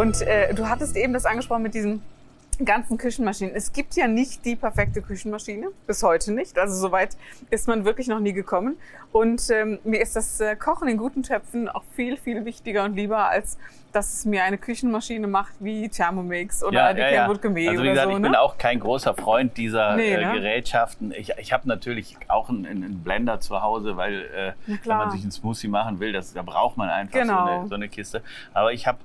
Und äh, du hattest eben das angesprochen mit diesen ganzen Küchenmaschinen. Es gibt ja nicht die perfekte Küchenmaschine, bis heute nicht. Also soweit ist man wirklich noch nie gekommen. Und ähm, mir ist das äh, Kochen in guten Töpfen auch viel, viel wichtiger und lieber, als dass es mir eine Küchenmaschine macht wie Thermomix oder Ja, die ja, ja. Kenwood Gourmet Also wie gesagt, so. ich ne? bin auch kein großer Freund dieser Nee, äh, ne? Gerätschaften. Ich, ich habe natürlich auch einen, einen Blender zu Hause, weil äh, wenn man sich einen Smoothie machen will, das, da braucht man einfach Genau. so, eine, so eine Kiste. Aber ich habe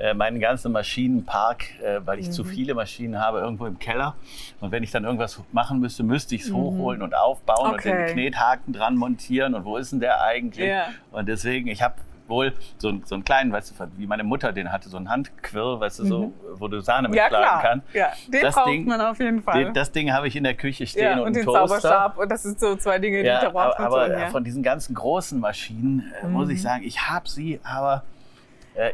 äh, meinen ganzen Maschinenpark, äh, weil ich Mhm. zu viele Maschinen habe, irgendwo im Keller. Und wenn ich dann irgendwas machen müsste, müsste ich es hochholen und aufbauen und Mhm. Okay. den Knethaken dran montieren. Und wo ist denn der eigentlich? Ja. Und deswegen, ich habe wohl so, einen- so einen kleinen, weißt du, wie meine Mutter den hatte, so einen Handquirl, weißt du, so, wo du Sahne Mhm. ja, mitschlagen klar. kannst. Ja, den Das braucht Ding- man auf jeden Fall. Den, das Ding habe ich in der Küche stehen ja, und, und den Toaster. Zauberstab. Und das sind so zwei Dinge, die Ja, da braucht aber, aber ja. von diesen ganzen großen Maschinen äh, muss Mhm. ich sagen, ich habe sie, aber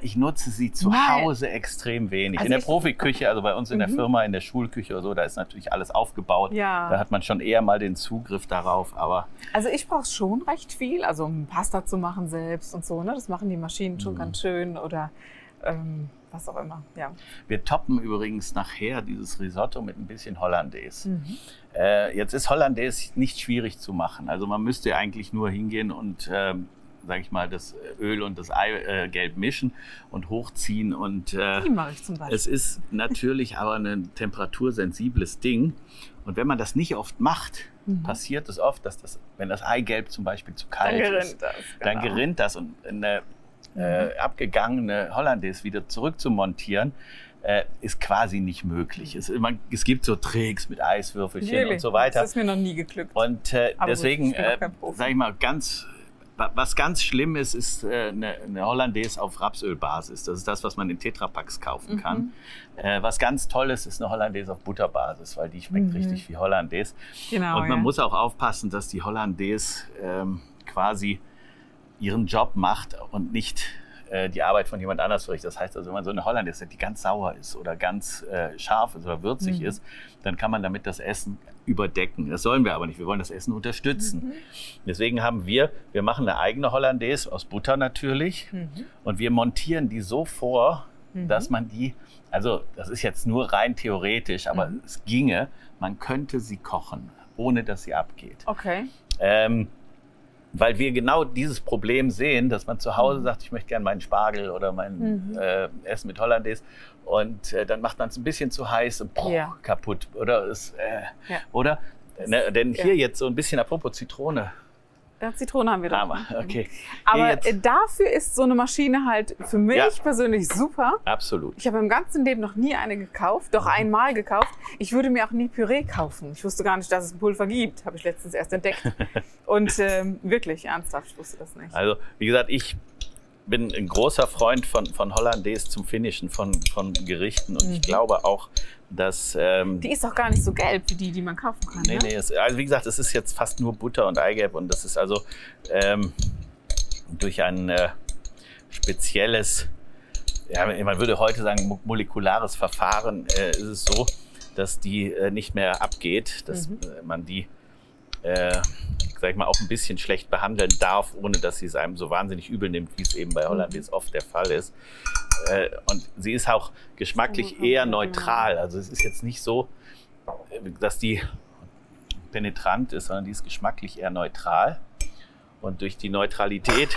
ich nutze sie zu Nein. Hause extrem wenig. Also in der Profiküche, also bei uns in der Firma, in der Schulküche oder so, da ist natürlich alles aufgebaut. Ja. Da hat man schon eher mal den Zugriff darauf, aber Also ich brauche schon recht viel, also um Pasta zu machen selbst und so. Ne? Das machen die Maschinen Mhm. schon ganz schön oder ähm, was auch immer. Ja. wir toppen übrigens nachher dieses Risotto mit ein bisschen Hollandaise. Mhm. Äh, jetzt ist Hollandaise nicht schwierig zu machen. Also man müsste eigentlich nur hingehen und, ähm, sage ich mal, das Öl und das Eigelb äh, mischen und hochziehen. Und äh, Die mache ich zum Beispiel. es ist natürlich aber ein temperatursensibles Ding. Und wenn man das nicht oft macht, passiert es oft, dass das, wenn das Eigelb zum Beispiel zu Dann kalt gerinnt ist, das. dann genau. gerinnt das und eine äh, abgegangene Hollandaise wieder zurückzumontieren, äh, ist quasi nicht möglich. Es, man, es gibt so Tricks mit Eiswürfelchen Really? und so weiter. Das ist mir noch nie geglückt. Und äh, deswegen, äh, sage ich mal, ganz, was ganz schlimm ist, ist äh, eine, eine Hollandaise auf Rapsölbasis. Das ist das, was man in Tetrapacks Mhm. kaufen kann. Äh, was ganz toll ist, ist eine Hollandaise auf Butterbasis, weil die schmeckt richtig wie Hollandaise. Genau. Und man ja. muss auch aufpassen, dass die Hollandaise ähm, quasi ihren Job macht und nicht äh, die Arbeit von jemand anders verrichtet. Das heißt also, wenn man so eine Hollandaise hat, die ganz sauer ist oder ganz äh, scharf ist oder würzig Mhm. ist, dann kann man damit das Essen überdecken. Das sollen wir aber nicht. Wir wollen das Essen unterstützen. Mhm. Deswegen haben wir, wir machen eine eigene Hollandaise aus Butter natürlich Mhm. und wir montieren die so vor, dass man die, also das ist jetzt nur rein theoretisch, aber Mhm. es ginge, man könnte sie kochen, ohne dass sie abgeht. Okay. Ähm, weil wir genau dieses Problem sehen, dass man zu Mhm. Hause sagt, ich möchte gerne meinen Spargel oder mein äh, Essen mit Hollandaise und äh, dann macht man es ein bisschen zu heiß und bruch, Ja. kaputt. Oder, es, äh, Ja. oder ne, denn hier jetzt so ein bisschen apropos Zitrone. Ja, Zitrone haben wir da. Aber, okay. Aber jetzt, dafür ist so eine Maschine halt für mich Ja. persönlich super. absolut. Ich habe im ganzen Leben noch nie eine gekauft, Mhm. doch einmal gekauft. Ich würde mir auch nie Püree kaufen. Ich wusste gar nicht, dass es ein Pulver gibt. Habe ich letztens erst entdeckt. Und ähm, wirklich, ernsthaft, ich wusste das nicht. Also, wie gesagt, ich bin ein großer Freund von, von Hollandaise zum Finishen von, von Gerichten und ich glaube auch, dass. Ähm, Mhm. Die ist doch gar nicht so gelb wie die, die man kaufen kann. Nee, ne? nee, es, also wie gesagt, es ist jetzt fast nur Butter und Eigelb und das ist also ähm, durch ein äh, spezielles, ja, man würde heute sagen, mo- molekulares Verfahren äh, ist es so, dass die äh, nicht mehr abgeht, dass Mhm. äh, man die, äh, sag ich mal, auch ein bisschen schlecht behandeln darf, ohne dass sie es einem so wahnsinnig übel nimmt, wie es eben bei Hollandaise oft der Fall ist. Äh, und sie ist auch geschmacklich Mhm. eher neutral. Also es ist jetzt nicht so, äh, dass die penetrant ist, sondern die ist geschmacklich eher neutral. Und durch die Neutralität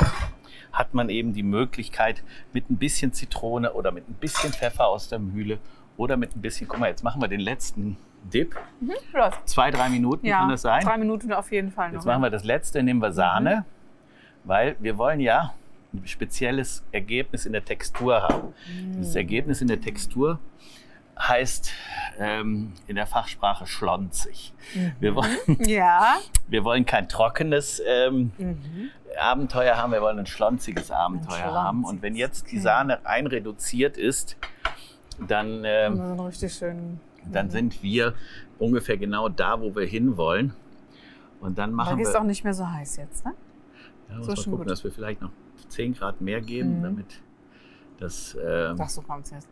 hat man eben die Möglichkeit, mit ein bisschen Zitrone oder mit ein bisschen Pfeffer aus der Mühle oder mit ein bisschen, guck mal, jetzt machen wir den letzten Dip. Läuft. Zwei, drei Minuten Ja, kann das sein. drei Minuten auf jeden Fall noch. Jetzt machen wir das letzte, nehmen wir Sahne, weil wir wollen ja ein spezielles Ergebnis in der Textur haben. Dieses Ergebnis in der Textur heißt ähm, in der Fachsprache schlonzig. Wir, wollen, Ja. wir wollen kein trockenes ähm, Mhm. Abenteuer haben, wir wollen ein schlonziges Abenteuer schlonziges, haben. Und wenn jetzt die. Sahne einreduziert ist, dann, ähm, So einen richtig schönen. Dann Mhm. sind wir ungefähr genau da, wo wir hinwollen. Und dann Da machen ist wir. auch nicht mehr so heiß jetzt, ne? Ja, muss so mal schon gucken, gut. dass wir vielleicht noch 10 Grad mehr geben, Mhm. damit das. Ähm, Ach, so kommt's jetzt.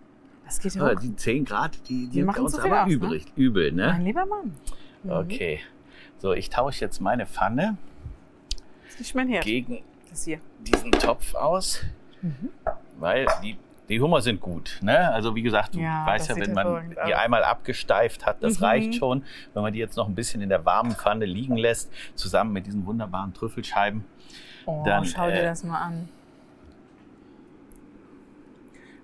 Das geht ja aber hoch. die 10 Grad, die, die, Die machen uns viel aber aus, ne? übrig, übel, ne? Mein lieber Mann. Mhm. Okay. So, ich tausche jetzt meine Pfanne Das ist nicht mein Herd. gegen diesen Topf aus, Mhm. weil die, die Hummer sind gut. Ne? Also wie gesagt, du Ja, weißt ja, wenn man die aus. einmal abgesteift hat, das Mhm. reicht schon. Wenn man die jetzt noch ein bisschen in der warmen Pfanne liegen lässt, zusammen mit diesen wunderbaren Trüffelscheiben. Oh, Dann, schau dir äh, das mal an.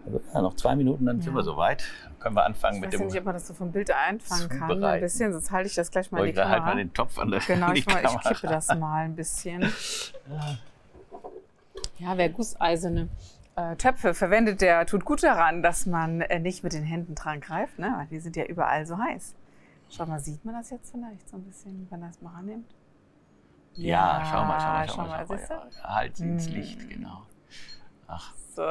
Also, ja, noch zwei Minuten, dann sind Ja. wir soweit. Dann können wir anfangen Ich mit weiß dem. ja nicht, ob man das so vom Bild einfangen kann. Ein Zubereiten. bisschen, sonst halte ich das gleich mal in die Wollte halt Kamera. mal den Topf an der genau, ich, mal, ich Kamera. kippe das mal ein bisschen. Ja, wer gusseiserne äh, Töpfe verwendet, der tut gut daran, dass man äh, nicht mit den Händen dran greift, ne? weil die sind ja überall so heiß. Schau mal, sieht man das jetzt vielleicht so ein bisschen, wenn er es mal annimmt? Ja, schau mal, schau mal, schau mal. Schau mal, siehst du? ja. Halt sie ins Mm. Licht, genau. Ach, So.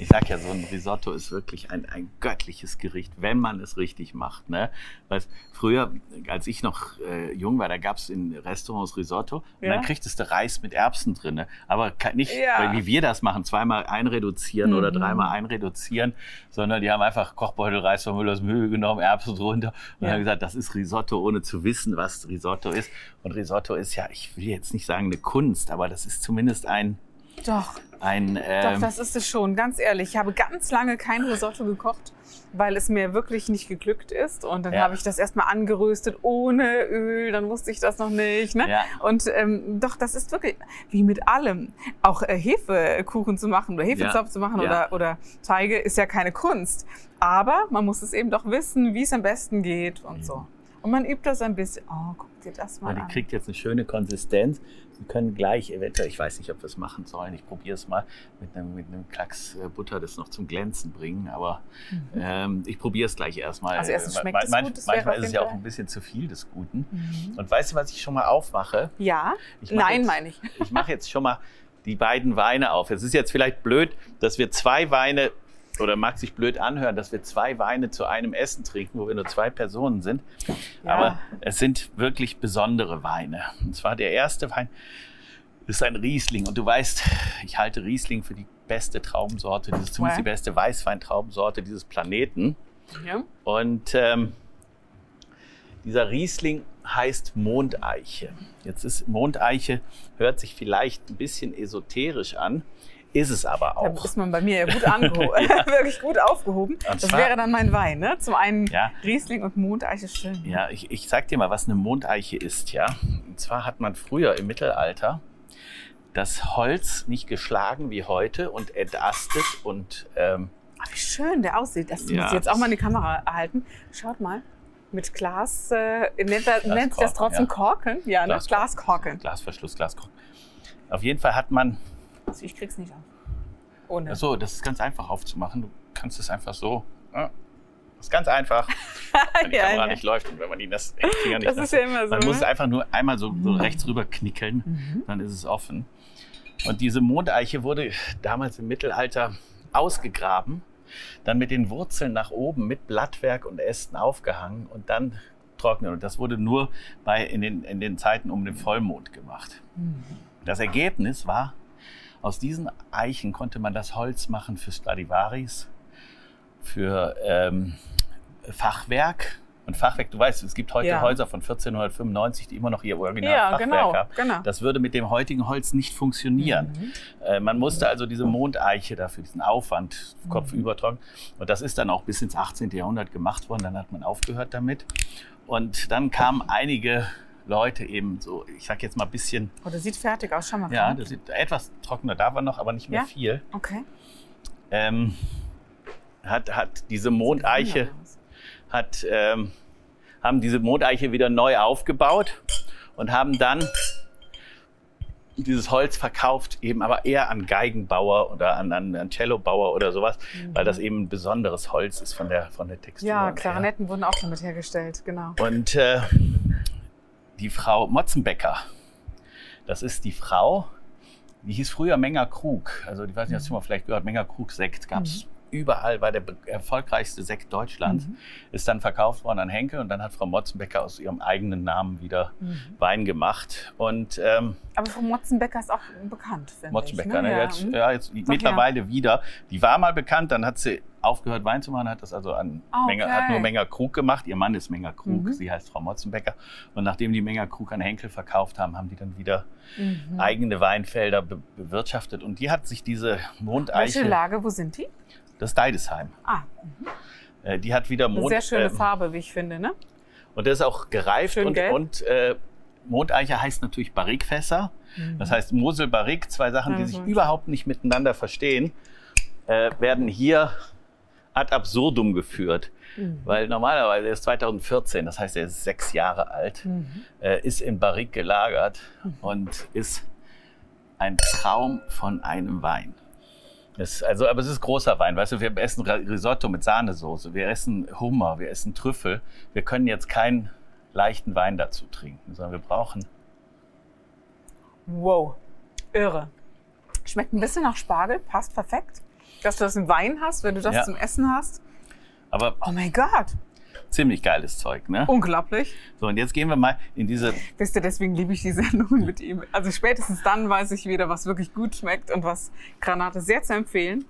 Ich sag ja, so ein Risotto ist wirklich ein, ein göttliches Gericht, wenn man es richtig macht. Ne? Weil früher, als ich noch äh, jung war, da gab es in Restaurants Risotto und Ja. dann kriegtest du Reis mit Erbsen drin. Aber ke- nicht, Ja. weil wie wir das machen, zweimal einreduzieren oder Mhm. dreimal einreduzieren, sondern die haben einfach Kochbeutel Reis von Müllers Mühle genommen, Erbsen drunter und Ja. haben gesagt, das ist Risotto, ohne zu wissen, was Risotto ist. Und Risotto ist ja, ich will jetzt nicht sagen eine Kunst, aber das ist zumindest ein, Doch, ein doch, ähm, das ist es schon, ganz ehrlich. Ich habe ganz lange kein Risotto gekocht, weil es mir wirklich nicht geglückt ist. Und dann Ja. habe ich das erstmal angeröstet ohne Öl, dann wusste ich das noch nicht. Ne? Ja. Und ähm, doch, das ist wirklich wie mit allem. Auch äh, Hefekuchen zu machen oder Hefezopf zu machen Ja. oder, oder Teige ist ja keine Kunst. Aber man muss es eben doch wissen, wie es am besten geht und so. Und man übt das ein bisschen. Oh, guck dir das mal Ja, die an. kriegt jetzt eine schöne Konsistenz. Sie können gleich eventuell, ich weiß nicht, ob wir es machen sollen, ich probiere es mal, mit einem, mit einem Klacks äh, Butter das noch zum Glänzen bringen. Aber ähm, ich probiere es gleich erstmal. Mhm. Also erstens Äh, schmeckt man- es manch- gut, das Manchmal ist es ja auch ein bisschen zu viel des Guten. Mhm. Und weißt du, was ich schon mal aufmache? Ja, nein, jetzt- meine ich. Ich mache jetzt schon mal die beiden Weine auf. Es ist jetzt vielleicht blöd, dass wir zwei Weine, oder mag sich blöd anhören, dass wir zwei Weine zu einem Essen trinken, wo wir nur zwei Personen sind. Ja. Aber es sind wirklich besondere Weine. Und zwar der erste Wein ist ein Riesling. Und du weißt, ich halte Riesling für die beste Traubensorte, dieses, zumindest Ouais. die beste Weißweintraubensorte dieses Planeten. Ja. Und ähm, dieser Riesling heißt Mondeiche. Jetzt ist Mondeiche, hört sich vielleicht ein bisschen esoterisch an, ist es aber Da auch. ist man bei mir ja gut angehoben, wirklich gut aufgehoben. Und Das wäre dann mein Wein, ne? Zum einen Ja. Riesling und Mondeiche schön. Ja, ich, ich sag dir mal, was eine Mondeiche ist, ja. Und zwar hat man früher im Mittelalter das Holz nicht geschlagen wie heute und entastet und ähm, Ah, wie schön der aussieht. Das Ja, muss ich jetzt auch das- mal in die Kamera halten. Schaut mal. Mit Glas, äh, nennt, er, nennt sich das Glaskorken, trotzdem ja. Korken? Ja, ne? Glaskorken. Glasverschluss, Glaskorken. Auf jeden Fall hat man Also ich krieg's nicht auf. Ohne. So, das ist ganz einfach aufzumachen. Du kannst es einfach so. Ja. Das ist ganz einfach, wenn die Ja, Kamera ja. nicht läuft und wenn man die nass, Finger nicht Das nass ist ja immer so. Man muss es ne? einfach nur einmal so, so Mhm. rechts rüber knickeln, Mhm. dann ist es offen. Und diese Mondeiche wurde damals im Mittelalter ausgegraben, dann mit den Wurzeln nach oben mit Blattwerk und Ästen aufgehangen und dann trocknen. Und das wurde nur bei, in, den, in den Zeiten um den Vollmond gemacht. Mhm. Das Ergebnis war, aus diesen Eichen konnte man das Holz machen für Stradivaris, für ähm, Fachwerk. Und Fachwerk, du weißt, es gibt heute Ja. Häuser von 1495, die immer noch ihr Original Ja, Fachwerk genau. haben. genau. Das würde mit dem heutigen Holz nicht funktionieren. Mhm. Äh, man musste also diese Mondeiche dafür, diesen Aufwand, Mhm. kopfüber trocken. Und das ist dann auch bis ins 18. Jahrhundert gemacht worden. Dann hat man aufgehört damit. Und dann kamen einige Leute eben so, ich sag jetzt mal ein bisschen Oh, das sieht fertig aus. Schau mal. ja, das sieht etwas trockener da war noch, aber nicht mehr Ja? viel. Okay. Ähm, hat, hat diese Mondeiche, hat, ähm, haben diese Mondeiche wieder neu aufgebaut und haben dann dieses Holz verkauft, eben aber eher an Geigenbauer oder an, an, an Cellobauer oder sowas, weil das eben ein besonderes Holz ist von der, von der Textur. Mhm. Ja, her. Klarinetten wurden auch damit hergestellt, genau. Und äh, die Frau Motzenbecker, das ist die Frau, die hieß früher Menger Krug. Also ich weiß nicht, hast du mal vielleicht gehört, Menger Krug Sekt gab es überall, war der erfolgreichste Sekt Deutschlands, Mhm. ist dann verkauft worden an Henkel und dann hat Frau Motzenbecker aus ihrem eigenen Namen wieder Mhm. Wein gemacht. Und ähm, Aber Frau Motzenbecker ist auch bekannt, finde Motzenbecker, ich. ne? Ja, jetzt, mhm. ja, jetzt mittlerweile wieder. Die war mal bekannt, dann hat sie aufgehört Wein zu machen, hat das also an Ah, Menger, okay. hat nur Menger Krug gemacht. Ihr Mann ist Menger Krug, Mhm. sie heißt Frau Motzenbecker. Und nachdem die Menger Krug an Henkel verkauft haben, haben die dann wieder Mhm. eigene Weinfelder be bewirtschaftet. Und die hat sich diese Welche Mondeiche, Lage, wo sind die? Das ist Deidesheim, Ah, äh, die hat wieder eine Mond. sehr schöne äh, Farbe, wie ich finde, ne? Und das ist auch gereift Schön und, gelb. und äh, Mondeiche heißt natürlich Barrikfässer. Das heißt Mosel, Barrik, zwei Sachen, die Ja, sich überhaupt nicht miteinander verstehen, äh, werden hier ad absurdum geführt. Mhm. Weil normalerweise er ist 2014, das heißt, er ist sechs Jahre alt, Mhm. äh, ist in Barrik gelagert und ist ein Traum von einem Wein. Das, also, aber es ist großer Wein. Weißt du, wir essen Risotto mit Sahnesoße, wir essen Hummer, wir essen Trüffel. Wir können jetzt keinen leichten Wein dazu trinken, sondern wir brauchen. Wow, irre. Schmeckt ein bisschen nach Spargel, passt perfekt. Dass du das im Wein hast, wenn du das Ja. zum Essen hast. Aber Oh mein Gott, ziemlich geiles Zeug, ne? unglaublich. So, und jetzt gehen wir mal in diese. Wisst ihr, deswegen liebe ich die Sendung mit ihm. Also spätestens dann weiß ich wieder, was wirklich gut schmeckt und was Granate sehr zu empfehlen.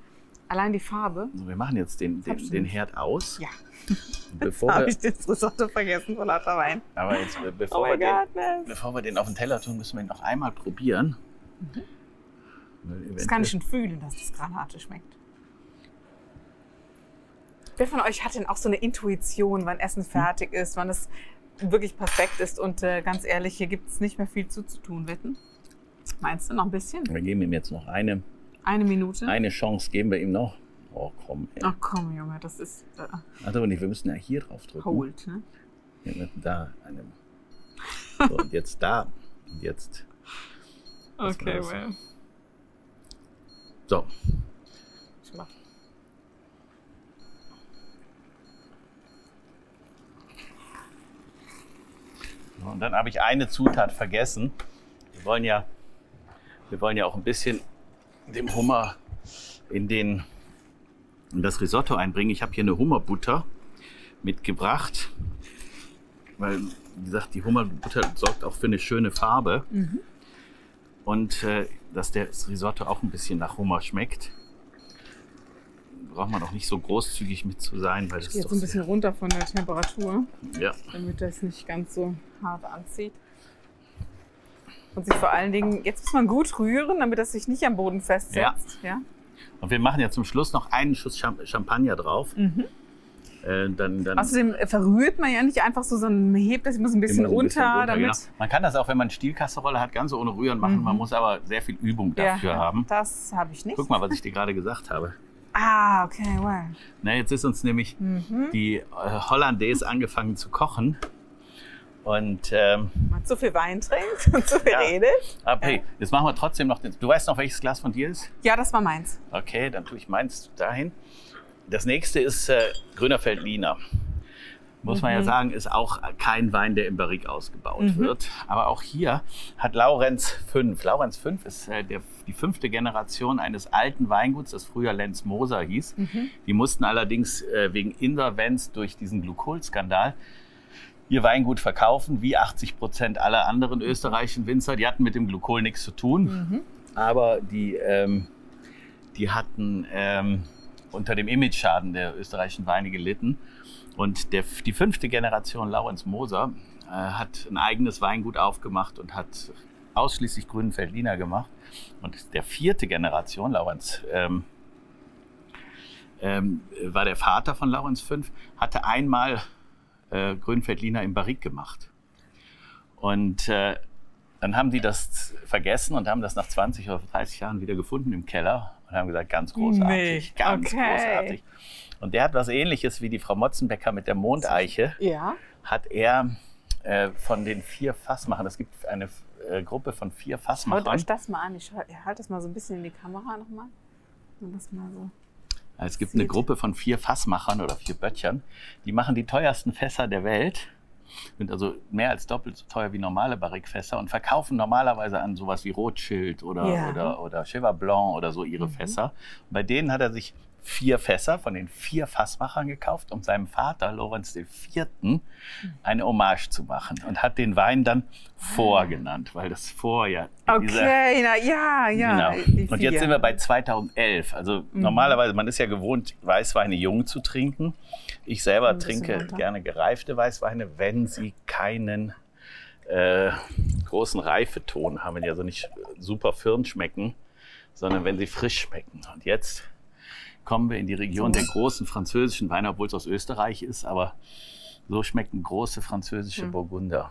Allein die Farbe. So, wir machen jetzt den, den, den Herd aus. Ja, Bevor habe wir, ich das Risotto vergessen vor lauter Wein. aber jetzt, Oh bevor, wir mein den, Gott, Ness. bevor wir den auf den Teller tun, müssen wir ihn noch einmal probieren. Mhm. Das kann ich schon fühlen, dass das Granate schmeckt. Wer von euch hat denn auch so eine Intuition, wann Essen fertig ist, wann es wirklich perfekt ist? Und äh, ganz ehrlich, hier gibt es nicht mehr viel zuzutun, wetten? Meinst du noch ein bisschen? Wir geben ihm jetzt noch eine, Eine Minute? eine Chance, geben wir ihm noch. Oh, komm. Ey. Ach komm, Junge, das ist äh, Ach aber nicht, wir müssen ja hier drauf drücken. hold. Ne? Ja, Da, eine. So, und jetzt da. Und jetzt. Okay, well. So. Ich mach. Und dann habe ich eine Zutat vergessen. Wir wollen ja, wir wollen ja auch ein bisschen dem Hummer in, den, in das Risotto einbringen. Ich habe hier eine Hummerbutter mitgebracht. Weil, wie gesagt, die Hummerbutter sorgt auch für eine schöne Farbe. Und äh, dass der- das Risotto auch ein bisschen nach Hummer schmeckt. Braucht man auch nicht so großzügig mit zu sein, weil das Ich gehe jetzt ein bisschen runter von der Temperatur, ja. damit das nicht ganz so hart anzieht. Und sich vor allen Dingen, jetzt muss man gut rühren, damit das sich nicht am Boden festsetzt. Ja. Und wir machen ja zum Schluss noch einen Schuss Champ Champagner drauf. Mhm. Äh, dann, dann Außerdem verrührt man ja nicht einfach so, sondern man hebt das muss ein bisschen so ein bisschen runter, damit. genau. Man kann das auch, wenn man Stielkasserolle hat, ganz ohne Rühren machen. Mhm. Man muss aber sehr viel Übung Ja, dafür haben. Das habe ich nicht. Guck mal, was ich dir gerade gesagt habe. Ah, okay, well. Na, jetzt ist uns nämlich Mhm. die äh, Hollandaise angefangen zu kochen. Und ähm, Man zu viel Wein trinkt und zu viel Ja. redet. aber hey, jetzt machen wir trotzdem noch den. Du weißt noch, welches Glas von dir ist? Ja, das war meins. Okay, dann tue ich meins dahin. Das nächste ist äh, Grüner Veltliner. Muss man ja sagen, ist auch kein Wein, der im Barrique ausgebaut wird. Aber auch hier hat Laurenz 5. Laurenz 5 ist äh, der, die fünfte Generation eines alten Weinguts, das früher Lenz Moser hieß. Die mussten allerdings äh, wegen Insolvenz durch diesen Glucol-Skandal ihr Weingut verkaufen, wie 80 Prozent aller anderen österreichischen Winzer. Die hatten mit dem Glucol nichts zu tun, aber die, ähm, die hatten ähm, unter dem Imageschaden der österreichischen Weine gelitten. Und der, die fünfte Generation Laurenz Moser äh, hat ein eigenes Weingut aufgemacht und hat ausschließlich grünen Veltliner gemacht. Und der vierte Generation, Laurenz, ähm, ähm, war der Vater von Laurenz V, hatte einmal äh, grünen Veltliner im Barrique gemacht. Und äh, dann haben die das vergessen und haben das nach 20 oder 30 Jahren wieder gefunden im Keller und haben gesagt, ganz großartig, Nee, ganz okay. großartig. Und der hat was ähnliches wie die Frau Motzenbecker mit der Mondeiche, Ja. hat er äh, von den vier Fassmachern, es gibt eine äh, Gruppe von vier Schaut Fassmachern, euch das mal an. Ich halte das mal so ein bisschen in die Kamera nochmal. Das mal so. es gibt eine sieht- Gruppe von vier Fassmachern oder vier Böttchern, die machen die teuersten Fässer der Welt, sind also mehr als doppelt so teuer wie normale Barrique-Fässer und verkaufen normalerweise an sowas wie Rothschild oder, Ja. oder, oder Cheval Blanc oder so ihre Fässer. Und bei denen hat er sich vier Fässer von den vier Fassmachern gekauft, um seinem Vater, Lorenz IV., eine Hommage zu machen und hat den Wein dann Vor genannt, weil das Vor ja. dieser- Okay, na, ja, ja. Genau. Und jetzt sind wir bei 2011. Also Mhm. normalerweise, man ist ja gewohnt, Weißweine jung zu trinken. Ich selber trinke runter. gerne gereifte Weißweine, wenn sie keinen äh, großen Reifeton haben, wenn die also nicht super firn schmecken, sondern wenn sie frisch schmecken. Und jetzt kommen wir in die Region der großen französischen Weine, obwohl es aus Österreich ist, aber so schmecken große französische Mhm. Burgunder.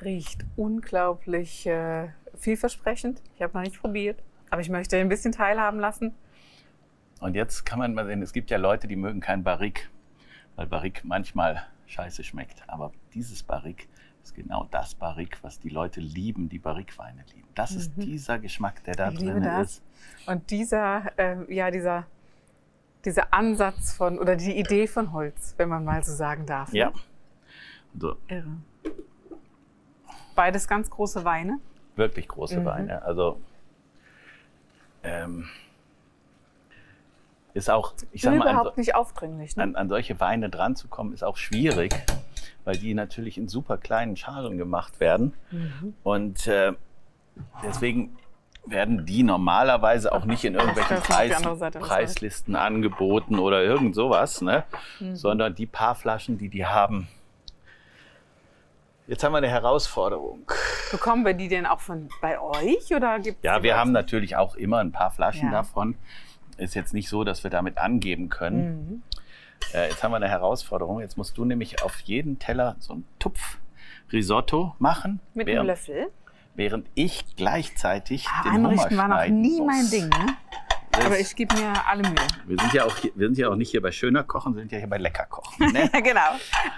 Riecht unglaublich äh, vielversprechend. Ich habe noch nicht probiert, aber ich möchte ein bisschen teilhaben lassen. Und jetzt kann man mal sehen, es gibt ja Leute, die mögen kein Barrique, weil Barrique manchmal scheiße schmeckt. Aber dieses Barrique ist genau das Barrique, was die Leute lieben, die Barrique-Weine lieben. Das ist dieser Geschmack, der da Mhm. Ich drin ist. Und dieser, äh, ja, dieser, dieser Ansatz von oder die Idee von Holz, wenn man mal so sagen darf. ne? Ja. So, Irre. Beides ganz große Weine. wirklich große Mhm. Weine. Also ähm, ist auch, ich sag mal, an, nicht aufdringlich. Ne? an, an solche Weine dran zu kommen, ist auch schwierig, weil die natürlich in super kleinen Schalen gemacht werden. Mhm. Und äh, deswegen werden die normalerweise auch nicht in irgendwelchen Preis, Preislisten angeboten oder irgend sowas, ne? Mhm. sondern die paar Flaschen, die die haben. Jetzt haben wir eine Herausforderung. Bekommen wir die denn auch von bei euch oder gibt's Ja, wir haben natürlich auch immer ein paar Flaschen Ja. davon. Ist jetzt nicht so, dass wir damit angeben können. Mhm. Äh, jetzt haben wir eine Herausforderung. Jetzt musst du nämlich auf jeden Teller so einen Tupf Risotto machen, mit einem während, Löffel. während ich gleichlich Ah, den Hummer Einrichten war noch nie muss. mein Ding. Ne? Das- Aber ich gebe mir alle Mühe. wir sind ja auch hier, wir sind ja auch nicht hier bei schöner Kochen, wir sind ja hier bei lecker Kochen. Ne? Genau.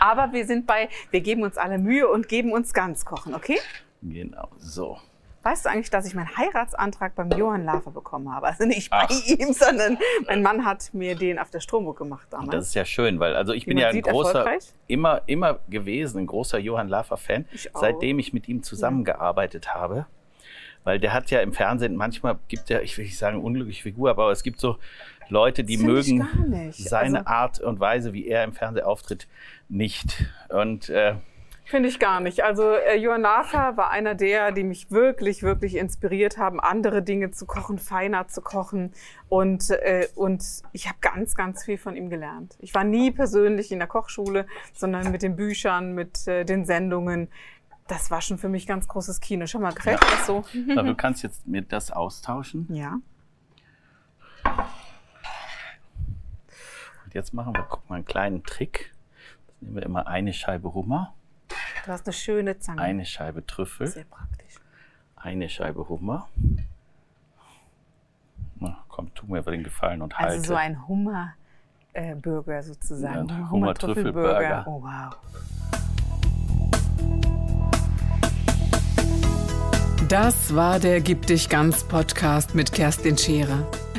Aber wir sind bei, wir geben uns alle Mühe und geben uns ganz kochen, okay? genau. So. Weißt du eigentlich, dass ich meinen Heiratsantrag beim Johann Lafer bekommen habe? Also nicht bei Ach. ihm, sondern mein Mann hat mir den auf der Strohburg gemacht damals. das ist ja schön, weil also ich Wie bin ja ein sieht, großer, immer, immer gewesen, ein großer Johann auch. seitdem ich mit ihm zusammengearbeitet habe. Weil der hat ja im Fernsehen, manchmal gibt er, ich will nicht sagen unglückliche Figur, aber es gibt so Leute, die mögen seine Also- Art und Weise, wie er im Fernsehen auftritt, nicht. Und äh, Finde ich gar nicht. Also äh, Johann Lafer war einer der, die mich wirklich, wirklich inspiriert haben, andere Dinge zu kochen, feiner zu kochen. Und, äh, und ich habe ganz, ganz viel von ihm gelernt. Ich war nie persönlich in der Kochschule, sondern mit den Büchern, mit äh, den Sendungen. Das war schon für mich ganz großes Kino. Schau mal, gefällt dir das so? na, du kannst jetzt mir das austauschen. Ja. Und jetzt machen wir, guck mal, einen kleinen Trick. Jetzt nehmen wir immer eine Scheibe Hummer, Du hast eine schöne Zange. eine Scheibe Trüffel. Sehr praktisch. eine Scheibe Hummer. Na, komm, tu mir den Gefallen und Also halte. so ein Hummer. Äh, sozusagen. Ja, ein Hummer-Trüffelburger. Hummer-Trüffelburger. Oh, wow. Das war der Gib dich ganz Podcast mit Kerstin Scherer.